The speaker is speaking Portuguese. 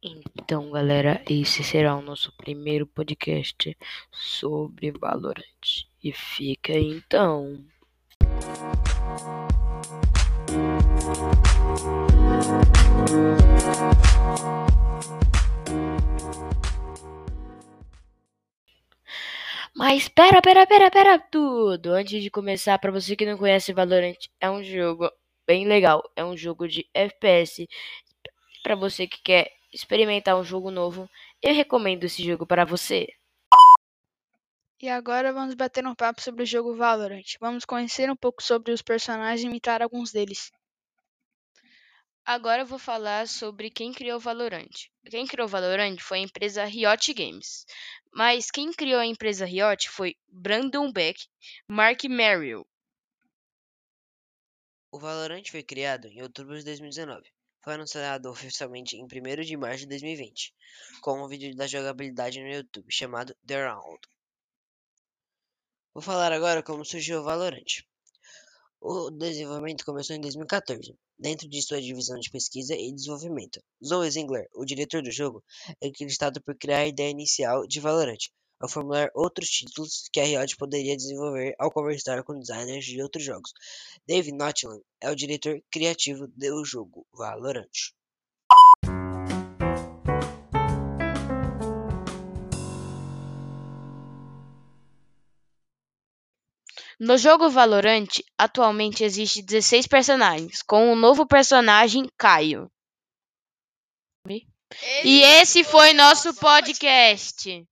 Então, galera, esse será o nosso primeiro podcast sobre Valorant. E fica então. Mas pera, pera, pera, pera tudo. Antes de começar, para você que não conhece Valorant, é um jogo bem legal. É um jogo de FPS. Para você que quer experimentar um jogo novo, eu recomendo esse jogo para você. E agora vamos bater um papo sobre o jogo Valorant. Vamos conhecer um pouco sobre os personagens e imitar alguns deles. Agora eu vou falar sobre quem criou Valorant. Quem criou Valorant foi a empresa Riot Games. Mas quem criou a empresa Riot foi Brandon Beck, Mark Merrill. O Valorant foi criado em outubro de 2019. Foi anunciado oficialmente em 1 de março de 2020, com um vídeo da jogabilidade no YouTube chamado The Round. Vou falar agora como surgiu o Valorant. O desenvolvimento começou em 2014, dentro de sua divisão de pesquisa e desenvolvimento. Zoe Zingler, o diretor do jogo, é acreditado por criar a ideia inicial de Valorant, ao formular outros títulos que a Riot poderia desenvolver ao conversar com designers de outros jogos. Dave Notland é o diretor criativo do jogo Valorant. No jogo Valorant, atualmente existe 16 personagens, com o novo personagem Caio. E esse foi nosso podcast.